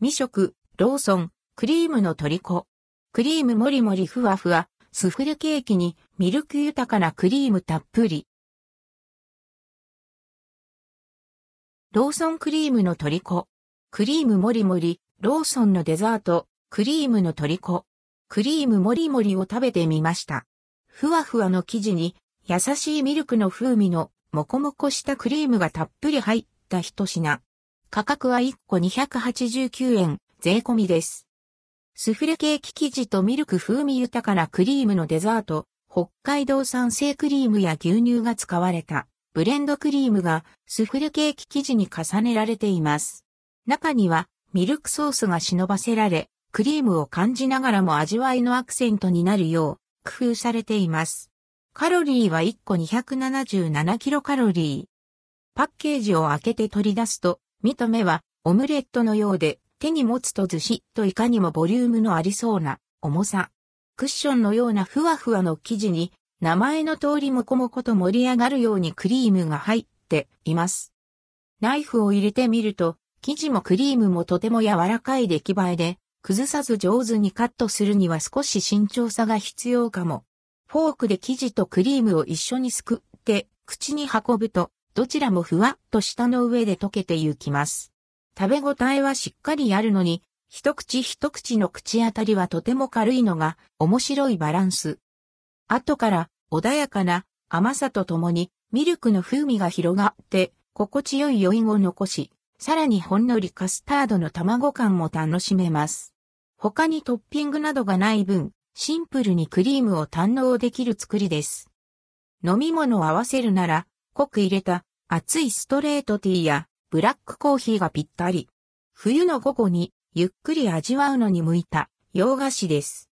未食、ローソン、クリームの虜。クリームもりもりふわふわ、スフレケーキにミルク豊かなクリームたっぷり。ローソンクリームの虜。クリームもりもり、ローソンのデザート、クリームの虜。クリームもりもりを食べてみました。ふわふわの生地に優しいミルクの風味のもこもこしたクリームがたっぷり入った一品。価格は1個289円、税込みです。スフレケーキ生地とミルク風味豊かなクリームのデザート、北海道産生クリームや牛乳が使われたブレンドクリームがスフレケーキ生地に重ねられています。中にはミルクソースが忍ばせられ、クリームを感じながらも味わいのアクセントになるよう工夫されています。カロリーは1個277キロカロリー。パッケージを開けて取り出すと見た目はオムレットのようで手に持つとずしといかにもボリュームのありそうな重さ。クッションのようなふわふわの生地に名前の通りもこもこと盛り上がるようにクリームが入っています。ナイフを入れてみると生地もクリームもとても柔らかい出来栄えで崩さず上手にカットするには少し慎重さが必要かも。フォークで生地とクリームを一緒にすくって口に運ぶとどちらもふわっと舌の上で溶けてゆきます。食べ応えはしっかりあるのに、一口一口の口当たりはとても軽いのが面白いバランス。後から穏やかな甘さとともにミルクの風味が広がって心地よい余韻を残し、さらにほんのりカスタードの卵感も楽しめます。他にトッピングなどがない分、シンプルにクリームを堪能できる作りです。飲み物を合わせるなら、濃く入れた熱いストレートティーやブラックコーヒーがぴったり。冬の午後にゆっくり味わうのに向いた洋菓子です。